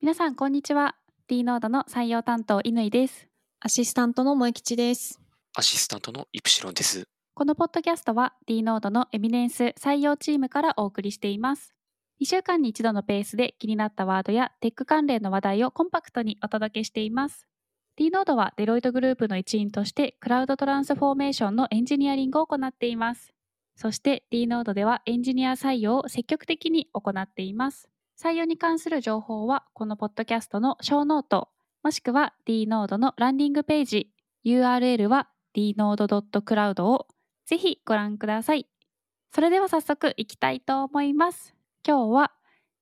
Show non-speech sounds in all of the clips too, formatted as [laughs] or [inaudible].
皆さんこんにちは。D ノードの採用担当乾です。アシスタントの萌吉です。アシスタントのイプシロンです。このポッドキャストは D ノードのエミネンス採用チームからお送りしています。2週間に一度のペースで気になったワードやテック関連の話題をコンパクトにお届けしています。D ノードはデロイトグループの一員としてクラウドトランスフォーメーションのエンジニアリングを行っています。そして D ノードではエンジニア採用を積極的に行っています採用に関する情報はこのポッドキャストのショーノートもしくは D ノードのランディングページ URL は dnode.cloud をぜひご覧くださいそれでは早速いきたいと思います今日は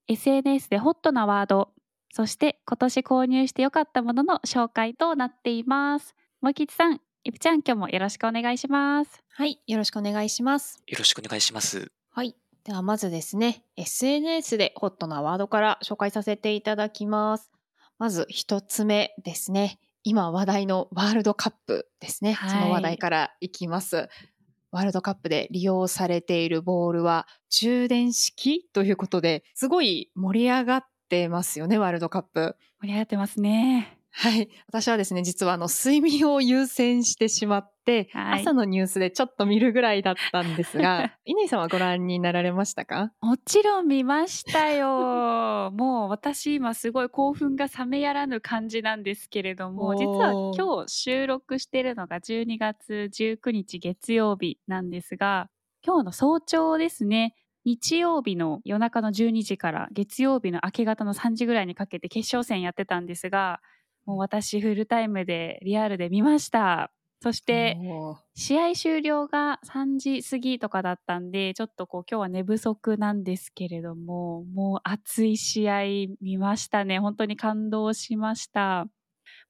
SNS でホットなワードそして今年購入してよかったものの紹介となっていますもきちさんいぷちゃん今日もよろしくお願いしますはい、よろしくお願いします。よろしくお願いします。はい。ではまずですね、SNS でホットなワードから紹介させていただきます。まず一つ目ですね。今話題のワールドカップですね。はいその話題からいきます。ワールドカップで利用されているボールは充電式ということで、すごい盛り上がってますよね、ワールドカップ。盛り上がってますねはい。私はですね、実はあの、睡眠を優先してしまって、はい朝のニュースでちょっと見るぐらいだったんですが、[laughs] 乾さんはご覧になられましたか？もちろん見ましたよ。[laughs] もう私今すごい興奮が冷めやらぬ感じなんですけれども、実は今日収録してるのが12月19日月曜日なんですが、今日の早朝ですね、日曜日の夜中の12時から月曜日の明け方の3時ぐらいにかけて決勝戦やってたんですが、もう私フルタイムでリアルで見ました。そして、試合終了が3時過ぎとかだったんで、ちょっとこう今日は寝不足なんですけれども、もう熱い試合見ましたね。本当に感動しました。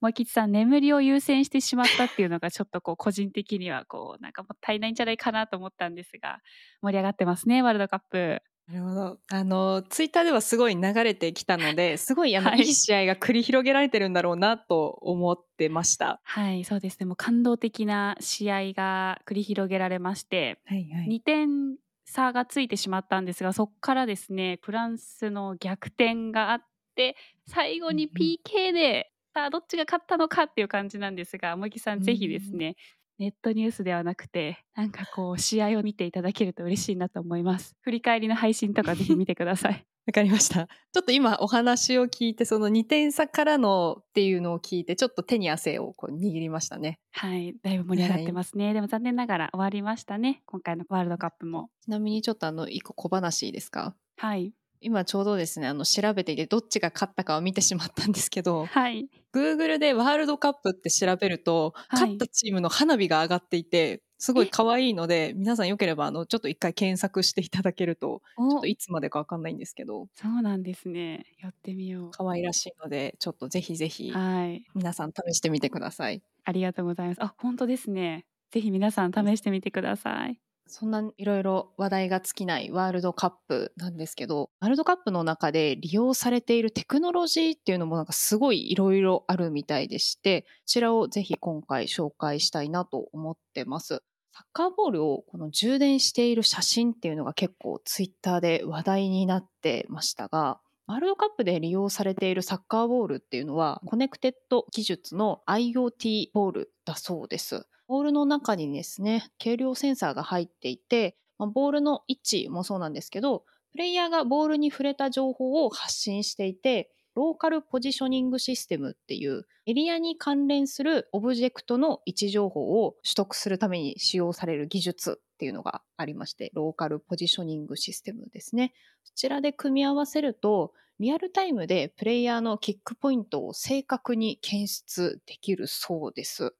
もう吉さん、眠りを優先してしまったっていうのがちょっとこう個人的にはこうなんかもったいないんじゃないかなと思ったんですが、盛り上がってますね、ワールドカップ。なるほど。あの、ツイッターではすごい流れてきたので、すごいあの、はいい、い試合が繰り広げられてるんだろうなと思ってました。はい、そうですね。もう感動的な試合が繰り広げられまして、はいは。2点差がついてしまったんですがそこからですねフランスの逆転があって最後にうんうん PK で、さあどっちが勝ったのかっていう感じなんですが茂木さんぜひですね、ネットニュースではなくてなんかこう試合を見ていただけると嬉しいなと思います。振り返りの配信とかぜひ見てください。[laughs] わかりました。ちょっと今お話を聞いて、その2点差からのっていうのを聞いて、ちょっと手に汗をこう握りましたね。はい。だいぶ盛り上がってますね、でも残念ながら終わりましたね。今回のワールドカップも。ちなみにちょっとあの、一個小話いいですか？はい今ちょうどですね、あの、調べていてどっちが勝ったかを見てしまったんですけど、はい Google でワールドカップって調べると、はい勝ったチームの花火が上がっていて、すごい可愛いので、皆さんよければ、あの、ちょっと一回検索していただけると、ちょっおといつまでかわかんないんですけど、そうなんですねやってみよ可愛らしいので、ちょっとぜひぜひう、はい皆さん試してみてください。ありがとうございます。あ、本当ですね。ぜひ皆さん試してみてください。そんないろいろ話題が尽きないワールドカップなんですけど、ワールドカップの中で利用されているテクノロジーっていうのもなんかすごいいろいろあるみたいでして、こちらをぜひ今回紹介したいなと思ってます。サッカーボールをこの充電している写真っていうのが結構ツイッターで話題になってましたが、ワールドカップで利用されているサッカーボールっていうのはコネクテッド技術の IoT ボールだそうです。ボールの中にですね、軽量センサーが入っていて、まあボールの位置もそうなんですけど、プレイヤーがボールに触れた情報を発信していて、ローカルポジショニングシステムっていうエリアに関連するオブジェクトの位置情報を取得するために使用される技術っていうのがありまして、ローカルポジショニングシステムですね。そちらで組み合わせると、リアルタイムでプレイヤーのキックポイントを正確に検出できるそうです。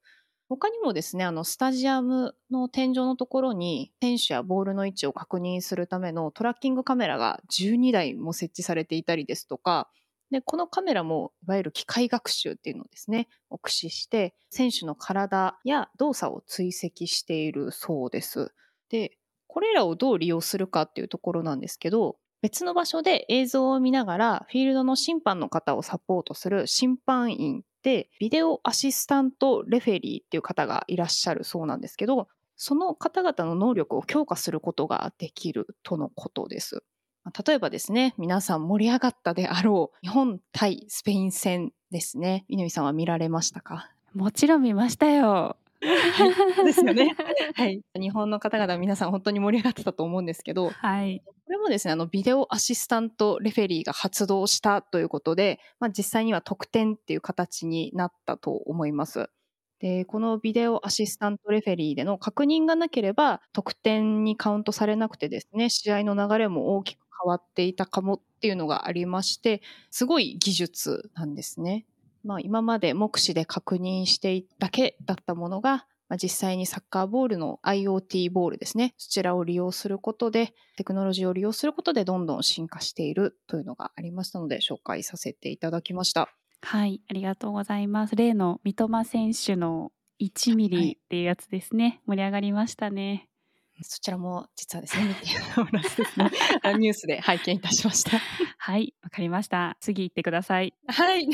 他にもですね、あの、スタジアムの天井のところに、選手やボールの位置を確認するためのトラッキングカメラが12台も設置されていたりですとか、で、このカメラも、いわゆる機械学習っていうのをですね、を駆使して、選手の体や動作を追跡しているそうです。で、これらをどう利用するかっていうところなんですけど、別の場所で映像を見ながら、フィールドの審判の方をサポートする審判員で、ビデオアシスタントレフェリーっていう方がいらっしゃるそうなんですけど、その方々の能力を強化することができるとのことです。まあ例えばですね、皆さん盛り上がったであろう日本対スペイン戦ですね。乾さんは見られましたか？もちろん見ましたよ。[laughs] ですよね。はい。日本の方々皆さん本当に盛り上がってたと思うんですけど、はい。これもですね、あの、ビデオアシスタントレフェリーが発動したということで、まあ、実際には得点っていう形になったと思います。で、このビデオアシスタントレフェリーでの確認がなければ、得点にカウントされなくてですね、試合の流れも大きく変わっていたかもっていうのがありまして、すごい技術なんですね。まあ、今まで目視で確認していただけだったものが、まあ、実際にサッカーボールの IoT ボールですね。そちらを利用することで、テクノロジーを利用することでどんどん進化しているというのがありましたので、紹介させていただきました。はい、ありがとうございます。例の三笘選手の1ミはいリっていうやつですね。盛り上がりましたね。そちらも実はですね、[laughs] [laughs] ニュースで拝見いたしました。はい、わかりました。次行ってください。はい。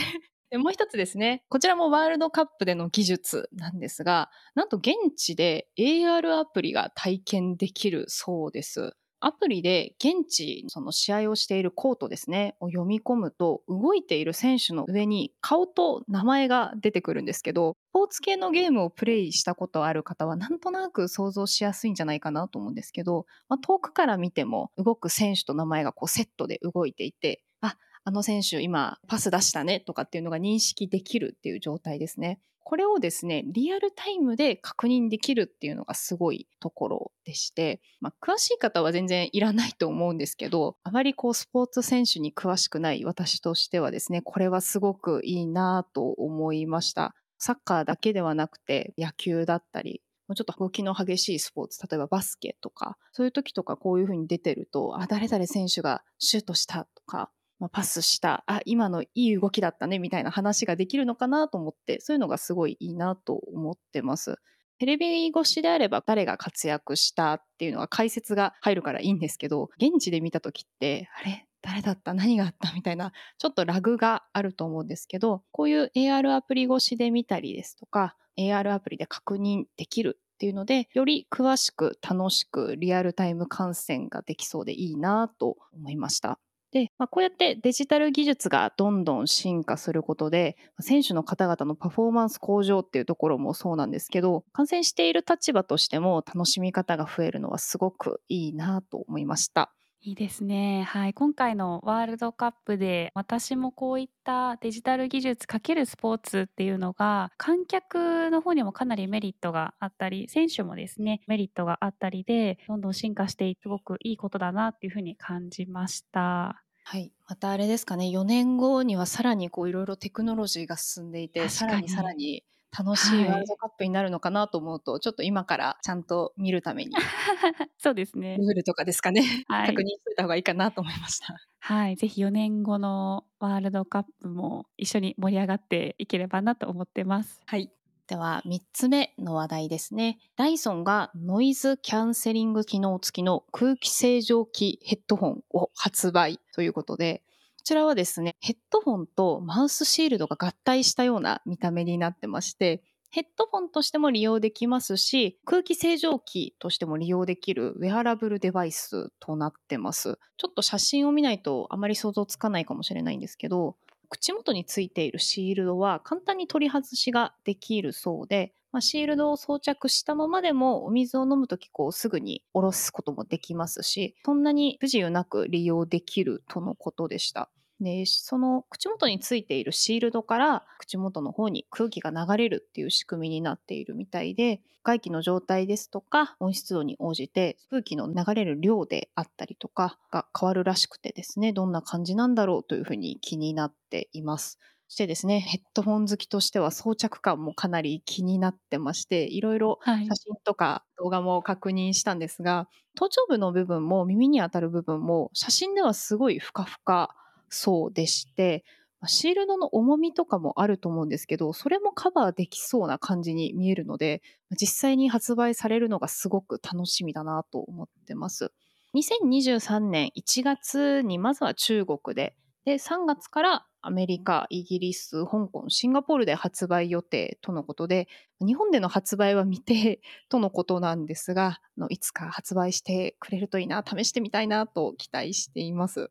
でもう一つですね、こちらもワールドカップでの技術なんですが、なんと現地で AR アプリが体験できるそうです。アプリで現地、その試合をしているコートですね、を読み込むと、動いている選手の上に顔と名前が出てくるんですけど、スポーツ系のゲームをプレイしたことある方は、なんとなく想像しやすいんじゃないかなと思うんですけど、まあ、遠くから見ても、動く選手と名前がこうセットで動いていて、あ、あの選手今パス出したねとかっていうのが認識できるっていう状態ですね。これをですね、リアルタイムで確認できるっていうのがすごいところでして、まあ、詳しい方は全然いらないと思うんですけど、あまりこうスポーツ選手に詳しくない私としてはですね、これはすごくいいなと思いました。サッカーだけではなくて野球だったり、もうちょっと動きの激しいスポーツ、例えばバスケとか、そういう時とかこういう風に出てると、あ、誰々選手がシュートしたとか、まあ、パスした、あ、今のいい動きだったねみたいな話ができるのかなと思って、そういうのがすごいいいなと思ってます。テレビ越しであれば誰が活躍したっていうのは解説が入るからいいんですけど、現地で見た時って、あれ？誰だった？何があった？みたいな、ちょっとラグがあると思うんですけど、こういう AR アプリ越しで見たりですとか、AR アプリで確認できるっていうので、より詳しく楽しくリアルタイム観戦ができそうでいいなと思いました。で、まあ、こうやってデジタル技術がどんどん進化することで、選手の方々のパフォーマンス向上っていうところもそうなんですけど、観戦している立場としても楽しみ方が増えるのはすごくいいなと思いました。いいですね。はい。今回のワールドカップで私もこういったデジタル技術かけるスポーツっていうのが観客の方にもかなりメリットがあったり、選手もですね、メリットがあったりで、どんどん進化していってすごくいいことだなっていうふうに感じました。はい。またあれですかね、4年後にはさらにこういろいろテクノロジーが進んでいて、さらにさらに楽しいはいワールドカップになるのかなと思うと、ちょっと今からちゃんと見るために、[laughs] そうですね。ルールとかですかね、[laughs] はい確認しといた方がいいかなと思いました。はい。ぜひ4年後のワールドカップも一緒に盛り上がっていければなと思ってます。はい。では3つ目の話題ですね。ダイソンがノイズキャンセリング機能付きの空気清浄機ヘッドホンを発売ということで、こちらはですね、ヘッドホンとマウスシールドが合体したような見た目になってまして、ヘッドホンとしても利用できますし、空気清浄機としても利用できるウェアラブルデバイスとなってます。ちょっと写真を見ないとあまり想像つかないかもしれないんですけど、口元についているシールドは簡単に取り外しができるそうで、まあ、シールドを装着したままでもお水を飲むときこうすぐに下ろすこともできますし、そんなに不自由なく利用できるとのことでした。で、その口元についているシールドから口元の方に空気が流れるっていう仕組みになっているみたいで、外気の状態ですとか温湿度に応じて空気の流れる量であったりとかが変わるらしくてですね、どんな感じなんだろうというふうに気になっています。そしてですね、ヘッドホン好きとしては装着感もかなり気になってまして、いろいろはい写。真とか動画も確認したんですが、頭頂部の部分も耳に当たる部分も写真ではすごいふかふかそうでして、シールドの重みとかもあると思うんですけど、それもカバーできそうな感じに見えるので、実際に発売されるのがすごく楽しみだなと思ってます。2023年1月にまずは中国でで、3月からアメリカ、イギリス、香港、シンガポールで発売予定とのことで、日本での発売は未定 [laughs] とのことなんですが、いつか発売してくれるといいな、試してみたいなと期待しています。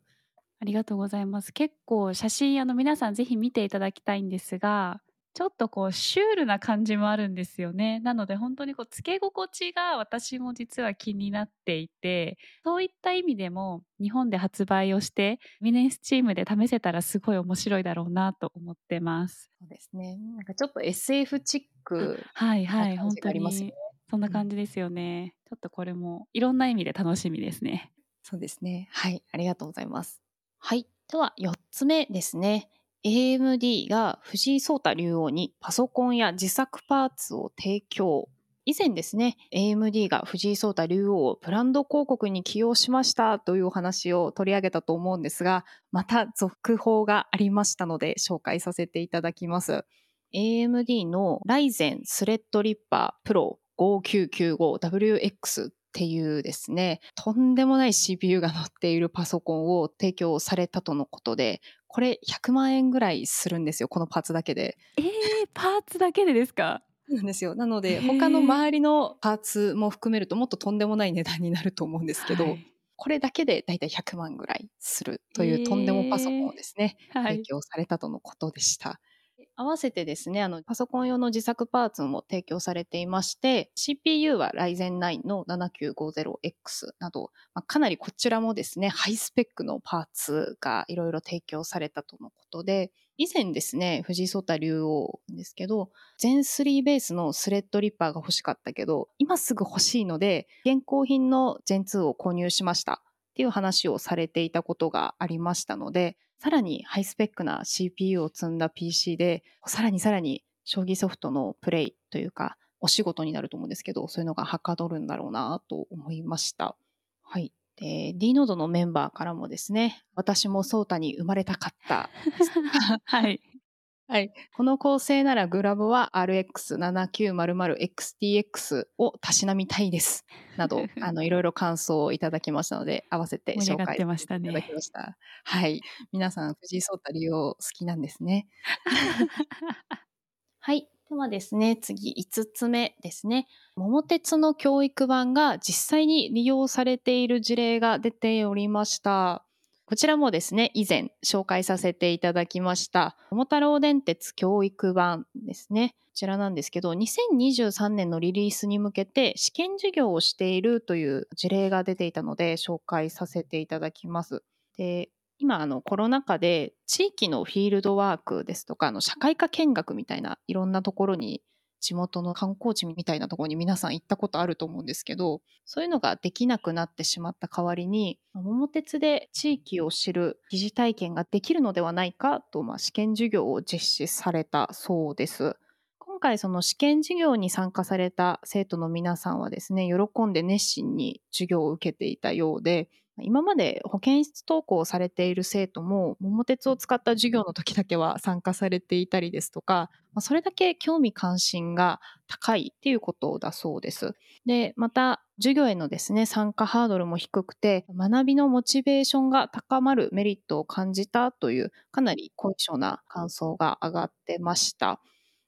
ありがとうございます。結構写真あの皆さんぜひ見ていただきたいんですが、ちょっとこうシュールな感じもあるんですよね。なので本当にこうつけ心地が私も実は気になっていて、そういった意味でも日本で発売をしてミネスチームで試せたらすごい面白いだろうなと思ってます。そうですね。なんかちょっと SF チックはいはい本当にそんな感じですよね。うん、ちょっとこれもいろんな意味で楽しみですね。そうですね。はい、ありがとうございます。はい、では4つ目ですね。AMD が藤井聡太竜王にパソコンや自作パーツを提供。以前ですね、AMD が藤井聡太竜王をブランド広告に起用しましたというお話を取り上げたと思うんですが、また続報がありましたので紹介させていただきます。AMD の Ryzen スレッドリッパー Pro 5995WX っていうですね、とんでもない CPU が載っているパソコンを提供されたとのことで、これ100万円ぐらいするんですよこのパーツだけで。えー、パーツだけでですか？なんですよ。なので他の周りのパーツも含めるともっととんでもない値段になると思うんですけど、はい、これだけでだいたい100万ぐらいするというとんでもパソコンをですね、提供されたとのことでした。合わせてですね、あの、パソコン用の自作パーツも提供されていまして、CPU は Ryzen 9の 7950X など、まあ、かなりこちらもですね、ハイスペックのパーツがいろいろ提供されたとのことで、以前ですね、藤井聡太竜王ですけど、全3ベースのスレッドリッパーが欲しかったけど、今すぐ欲しいので、現行品の全2を購入しました。っていう話をされていたことがありましたので、さらにハイスペックな CPU を積んだ PC で、さらにさらに将棋ソフトのプレイというか、お仕事になると思うんですけど、そういうのがはかどるんだろうなと思いました。はい。で、D ノードのメンバーからもですね、私もソータに生まれたかった。[laughs] はい。はい。この構成ならグラボは RX7900XTX をたしなみたいです。など、[laughs] あの、いろいろ感想をいただきましたので、合わせて紹介していただきました。ね、はい。皆さん、藤井聡太竜王好きなんですね。[laughs] はい。ではですね、次5つ目ですね。桃鉄の教育版が実際に利用されている事例が出ておりました。こちらもですね、以前紹介させていただきました、桃太郎電鉄教育版ですね。こちらなんですけど、2023年のリリースに向けて試験授業をしているという事例が出ていたので、紹介させていただきます。で今あのコロナ禍で地域のフィールドワークですとかあの社会科見学みたいないろんなところに地元の観光地みたいなところに皆さん行ったことあると思うんですけど、そういうのができなくなってしまった代わりに、桃鉄で地域を知る疑似体験ができるのではないかと、まあ、試験授業を実施されたそうです。今回その試験授業に参加された生徒の皆さんはですね、喜んで熱心に授業を受けていたようで、今まで保健室登校されている生徒も桃鉄を使った授業の時だけは参加されていたりですとか、それだけ興味関心が高いっていうことだそうです。で、また授業へのですね、参加ハードルも低くて、学びのモチベーションが高まるメリットを感じたという、かなり高尚な感想が上がってました。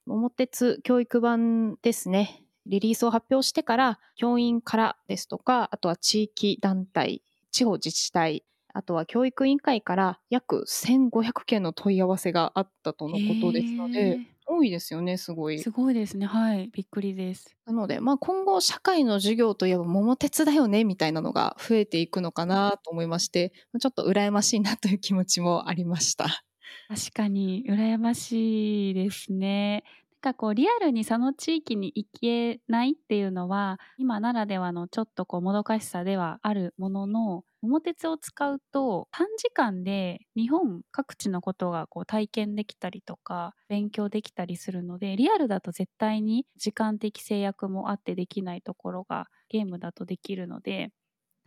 桃鉄教育版ですね。リリースを発表してから、教員からですとか、あとは地域団体、地方自治体、あとは教育委員会から約1500件の問い合わせがあったとのことですので、多いですよね、すごい。すごいですね。はい。びっくりです。なので、まあ今後社会の授業といえば桃鉄だよね、みたいなのが増えていくのかなと思いまして、ちょっと羨ましいなという気持ちもありました。確かに羨ましいですね。かこうリアルにその地域に行けないっていうのは今ならではのちょっとこうもどかしさではあるものの桃鉄を使うと短時間で日本各地のことがこう体験できたりとか勉強できたりするのでリアルだと絶対に時間的制約もあってできないところがゲームだとできるので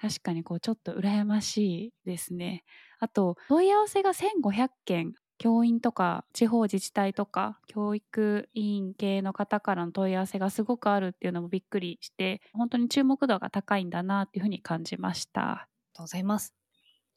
確かにこうちょっと羨ましいですね。あと問い合わせが1500件教員とか地方自治体とか教育委員系の方からの問い合わせがすごくあるっていうのもびっくりして本当に注目度が高いんだなっていうふうに感じました。ありがとうございます。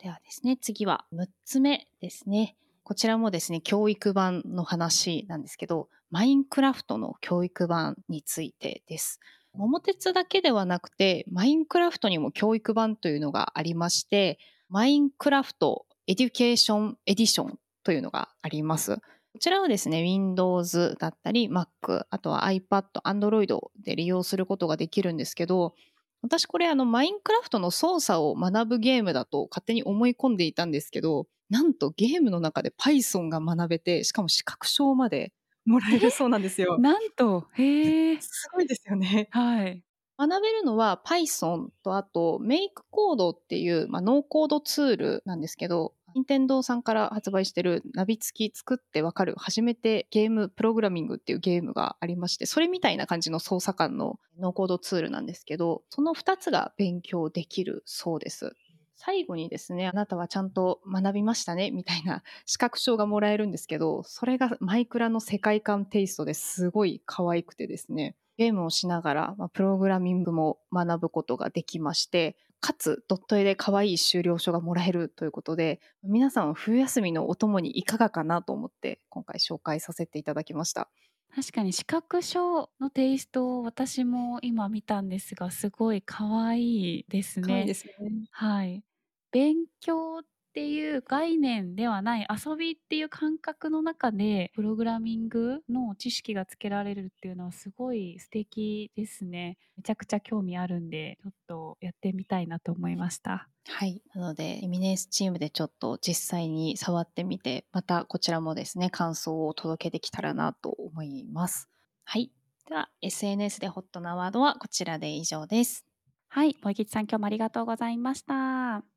ではですね、次は6つ目ですね。こちらもですね、教育版の話なんですけど、マインクラフトの教育版についてです。桃鉄だけではなくて、マインクラフトにも教育版というのがありまして、マインクラフトエデュケーションエディションというのがあります。こちらはですね、Windows だったり Mac、あとは iPad、Android で利用することができるんですけど、私これあのマインクラフトの操作を学ぶゲームだと勝手に思い込んでいたんですけど、なんとゲームの中で Python が学べて、しかも資格証までもらえるそうなんですよ。なんと、へえ。すごいですよね。はい。学べるのは Python とあと Make Code っていう、まあ、ノーコードツールなんですけど、任天堂さんから発売してるナビ付き作ってわかる初めてゲームプログラミングっていうゲームがありまして、それみたいな感じの操作感のノーコードツールなんですけど、その2つが勉強できるそうです。最後にですね、あなたはちゃんと学びましたねみたいな資格証がもらえるんですけど、それがマイクラの世界観テイストですごい可愛くてですね、ゲームをしながら、まあ、プログラミングも学ぶことができまして、かつドット絵で可愛い修了書がもらえるということで、皆さんは冬休みのお供にいかがかなと思って今回紹介させていただきました。確かに視覚書のテイストを私も今見たんですがすごい可愛いですね。可愛いですね。はい。勉強っていう概念ではない遊びっていう感覚の中でプログラミングの知識がつけられるっていうのはすごい素敵ですね。めちゃくちゃ興味あるんでちょっとやってみたいなと思いました。はい。なので、エミネンスチームでちょっと実際に触ってみて、またこちらもですね、感想をお届けできたらなと思います。はい。では、SNS でホットなワードはこちらで以上です。はい、萌吉さん今日もありがとうございました。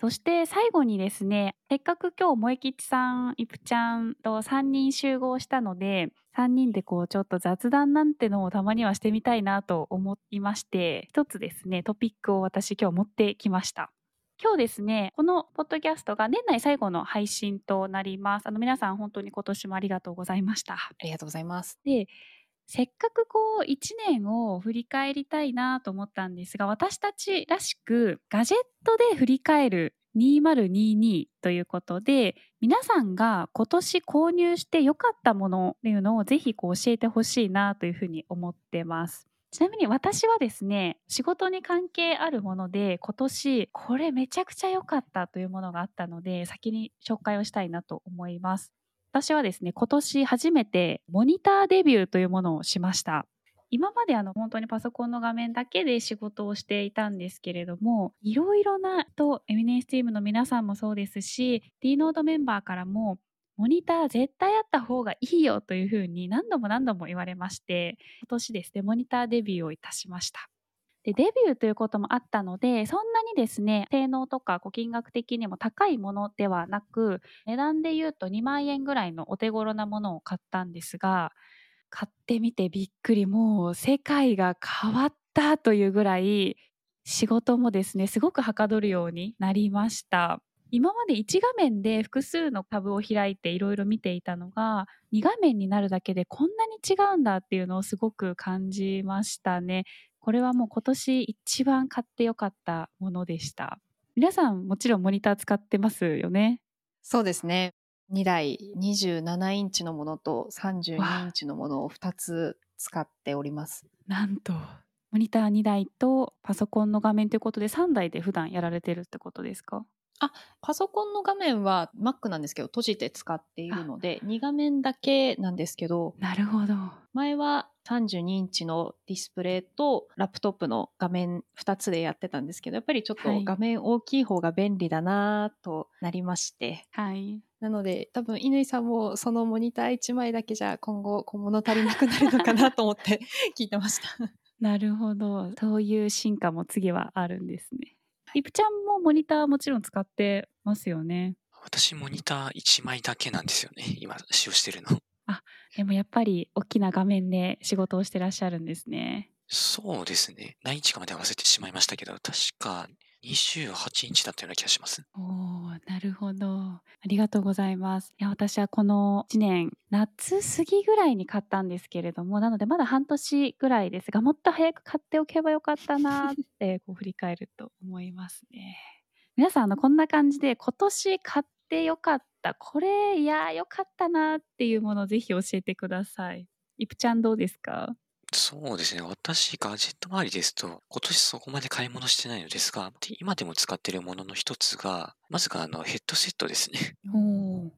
そして最後にですね、せっかく今日萌吉さん、イプちゃんと3人集合したので、3人でこうちょっと雑談なんてのをたまにはしてみたいなと思いまして、一つですね、トピックを私今日持ってきました。今日ですね、このポッドキャストが年内最後の配信となります。あの皆さん本当に今年もありがとうございました。ありがとうございます。でせっかくこう1年を振り返りたいなと思ったんですが私たちらしくガジェットで振り返る2022ということで皆さんが今年購入して良かったものっていうのをぜひこう教えてほしいなというふうに思ってます。ちなみに私はですね仕事に関係あるもので今年これめちゃくちゃ良かったというものがあったので先に紹介をしたいなと思います。私はですね今年初めてモニターデビューというものをしました。今まであの本当にパソコンの画面だけで仕事をしていたんですけれどもいろいろなとエミネンスチームの皆さんもそうですし D ノードメンバーからもモニター絶対あった方がいいよというふうに何度も何度も言われまして今年ですねモニターデビューをいたしました。でデビューということもあったのでそんなにですね性能とか金額的にも高いものではなく値段で言うと2万円ぐらいのお手頃なものを買ったんですが買ってみてびっくりもう世界が変わったというぐらい仕事もですねすごくはかどるようになりました。今まで1画面で複数のタブを開いていろいろ見ていたのが2画面になるだけでこんなに違うんだっていうのをすごく感じましたね。これはもう今年一番買ってよかったものでした。皆さんもちろんモニター使ってますよね？そうですね。2台27インチのものと32インチのものを2つ使っております。なんと。モニター2台とパソコンの画面ということで3台で普段やられてるってことですか？パソコンの画面は Mac なんですけど閉じて使っているので2画面だけなんですけどなるほど。前は32インチのディスプレイとラップトップの画面2つでやってたんですけどやっぱりちょっはい。と画面大きい方が便利だなとなりまして、はい。なので多分乾さんもそのモニター1枚だけじゃ今後小物足りなくなるのかなと思って [laughs] 聞いてました。なるほど。そういう進化も次はあるんですね。リプちゃんもモニターもちろん使ってますよね。私、モニター1枚だけなんですよね。今、使用してるの。でもやっぱり大きな画面で仕事をしてらっしゃるんですね。そうですね。何インチかまで忘れてしまいましたけど、確か28インチだったような気がします。おーなるほど。ありがとうございます。いや私はこの1年夏過ぎぐらいに買ったんですけれどもなのでまだ半年ぐらいです。がもっと早く買っておけばよかったなってこう振り返ると思いますね。皆さんあのこんな感じで今年買ってよかったこれいやよかったなっていうものをぜひ教えてください。イプちゃんどうですか？そうですね。私、ガジェット周りですと、今年そこまで買い物してないのですが、で今でも使っているものの一つが、まずがあのヘッドセットですね。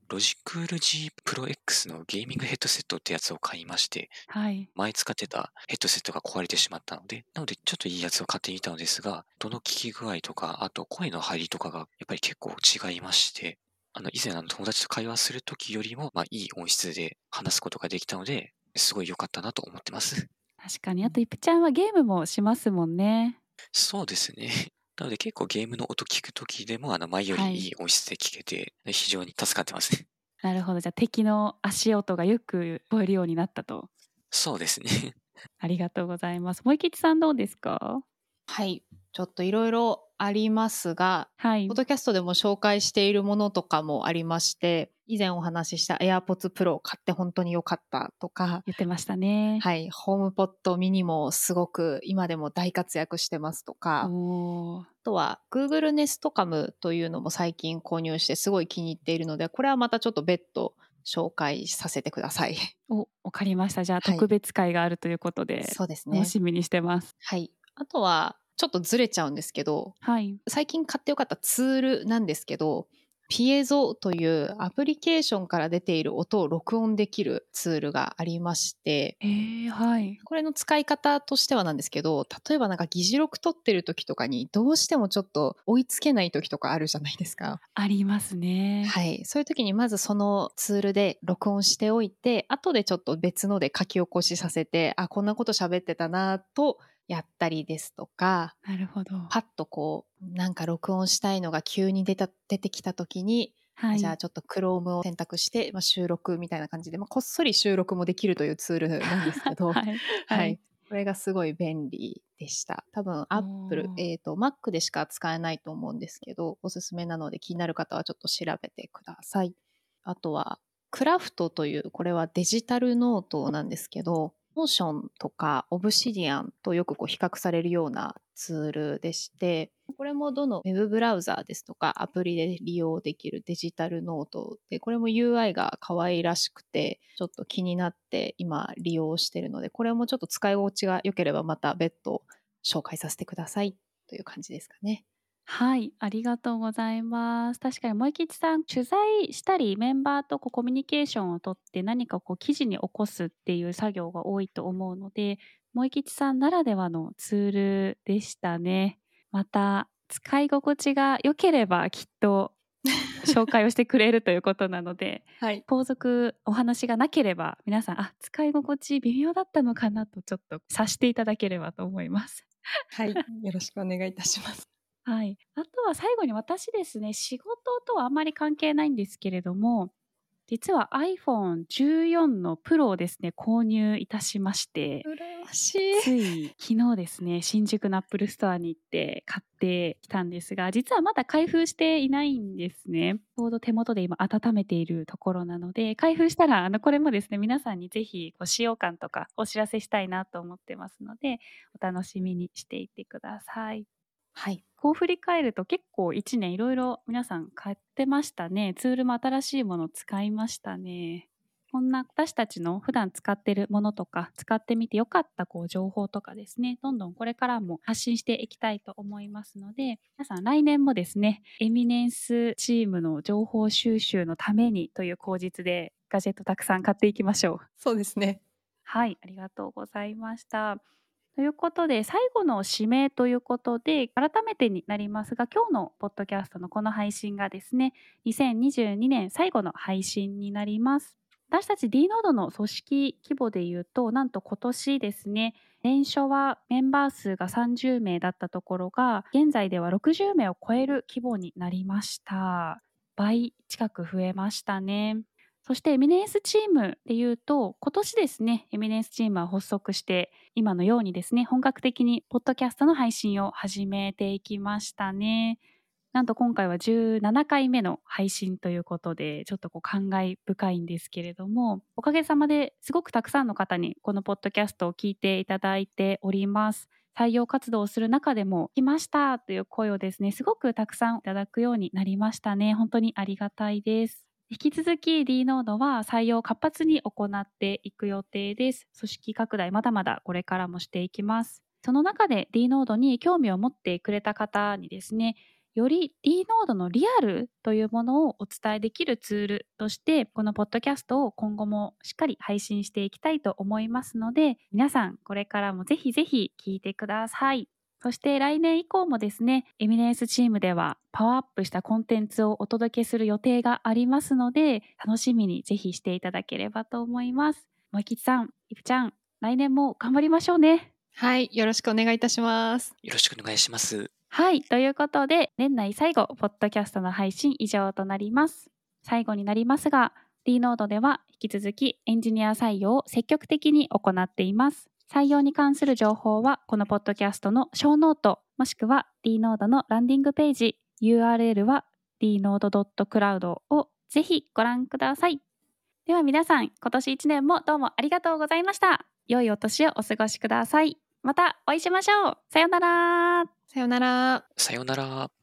ロジクール G Pro X のゲーミングヘッドセットってやつを買いまして、はい。前使ってたヘッドセットが壊れてしまったので、なのでちょっといいやつを買ってみたのですが、どの聞き具合とか、あと声の入りとかがやっぱり結構違いまして、あの以前あの友達と会話するときよりも、まあいい音質で話すことができたので、すごい良かったなと思ってます。確かにあとイプちゃんはゲームもしますもんね。そうですね。[laughs] なので結構ゲームの音聞くときでも、あの前よはいりいい音質で聞けて、非常に助かってますね。なるほどじゃあ敵の足音がよく聞こえるようになったと。そうですね。[laughs] ありがとうございます。萌吉さんどうですか？はい。ちょっといろいろありますが、はいポッ。ドキャストでも紹介しているものとかもありまして、以前お話しした AirPods Pro 買って本当に良かったとか、言ってましたね。はい、ホームポットミニもすごく今でも大活躍してますとか、あとは Google Nest Cam というのも最近購入してすごい気に入っているので、これはまたちょっと別途紹介させてください。お、わかりました。じゃあはい特別会があるということで、そうですね楽。しみにしてます。はい。あとは、ちょっとずれちゃうんですけど、はい。最近買ってよかったツールなんですけど、ピエゾというアプリケーションから出ている音を録音できるツールがありまして、えー、はい。これの使い方としてはなんですけど、例えばなんか議事録取ってる時とかにどうしてもちょっと追いつけない時とかあるじゃないですか。ありますね。はい。そういう時にまずそのツールで録音しておいて、後でちょっと別ので書き起こしさせて、あ、こんなこと喋ってたなとやったりですとか、なるほど。パッとこう、なんか録音したいのが急に出た出てきた時に、はい。じゃあちょっと Chrome を選択して、まあ、収録みたいな感じで、まあ、こっそり収録もできるというツールなんですけど、[laughs] はい。ははいい。これがすごい便利でした。多分 Apple お、ーえっ、と、Mac でしか使えないと思うんですけど、おすすめなので気になる方はちょっと調べてください。あとは、クラフトという、これはデジタルノートなんですけど、モーションとかオブシディアンとよくこう比較されるようなツールでして、これもどのウェブブラウザーですとかアプリで利用できるデジタルノートで、これも UI が可愛らしくて、ちょっと気になって今利用してるので、これもちょっと使い心地が良ければまた別途紹介させてくださいという感じですかね。はい、ありがとうございます。確かに萌吉さん取材したりメンバーとこうコミュニケーションをとって何かこう記事に起こすっていう作業が多いと思うので萌吉さんならではのツールでしたね。また使い心地が良ければきっと紹介をしてくれるということなので [laughs] はい。後続お話がなければ皆さんあ使い心地微妙だったのかなとちょっと察していただければと思います。はい。よろしくお願いいたします。はい、あとは最後に私ですね仕事とはあんまり関係ないんですけれども実は iPhone14 の Pro をですね購入いたしまして羨ましい。つい昨日ですね新宿のアップルストアに行って買ってきたんですが実はまだ開封していないんですねちょうど手元で今温めているところなので開封したらあのこれもですね皆さんにぜひこう使用感とかお知らせしたいなと思ってますのでお楽しみにしていてくださいはい。こう振り返ると結構1年いろいろ皆さん買ってましたね。ツールも新しいものを使いましたね。こんな私たちの普段使ってるものとか使ってみてよかったこう情報とかですねどんどんこれからも発信していきたいと思いますので皆さん来年もですねエミネンスチームの情報収集のためにという口実でガジェットたくさん買っていきましょう。そうですね。はい、ありがとうございました。ということで最後の指名ということで改めてになりますが今日のポッドキャストのこの配信がですね2022年最後の配信になります。私たち D ノードの組織規模でいうとなんと今年ですね年初はメンバー数が30名だったところが現在では60名を超える規模になりました。倍近く増えましたね。そしてエミネンスチームでいうと今年ですねエミネンスチームは発足して今のようにですね本格的にポッドキャストの配信を始めていきましたね。なんと今回は17回目の配信ということでちょっとこう感慨深いんですけれどもおかげさまですごくたくさんの方にこのポッドキャストを聞いていただいております。採用活動をする中でも来ましたという声をですねすごくたくさんいただくようになりましたね本当にありがたいです引き続き D ノードは採用活発に行っていく予定です組織拡大まだまだこれからもしていきますその中で D ノードに興味を持ってくれた方にですねより D ノードのリアルというものをお伝えできるツールとしてこのポッドキャストを今後もしっかり配信していきたいと思いますので皆さんこれからもぜひぜひ聞いてください。そして来年以降もですねエミネンスチームではパワーアップしたコンテンツをお届けする予定がありますので楽しみにぜひしていただければと思います。萌吉さん、いぷちゃん来年も頑張りましょうね。はい、よろしくお願いいたします。よろしくお願いします。はい。ということで、年内最後、ポッドキャストの配信以上となります。最後になりますが、D ノードでは引き続きエンジニア採用を積極的に行っています。採用に関する情報は、このポッドキャストのショーノート、もしくは D ノードのランディングページ、URL は dnode.cloud をぜひご覧ください。では皆さん、今年1年もどうもありがとうございました。良いお年をお過ごしください。またお会いしましょう。さようなら。さようなら。さようなら。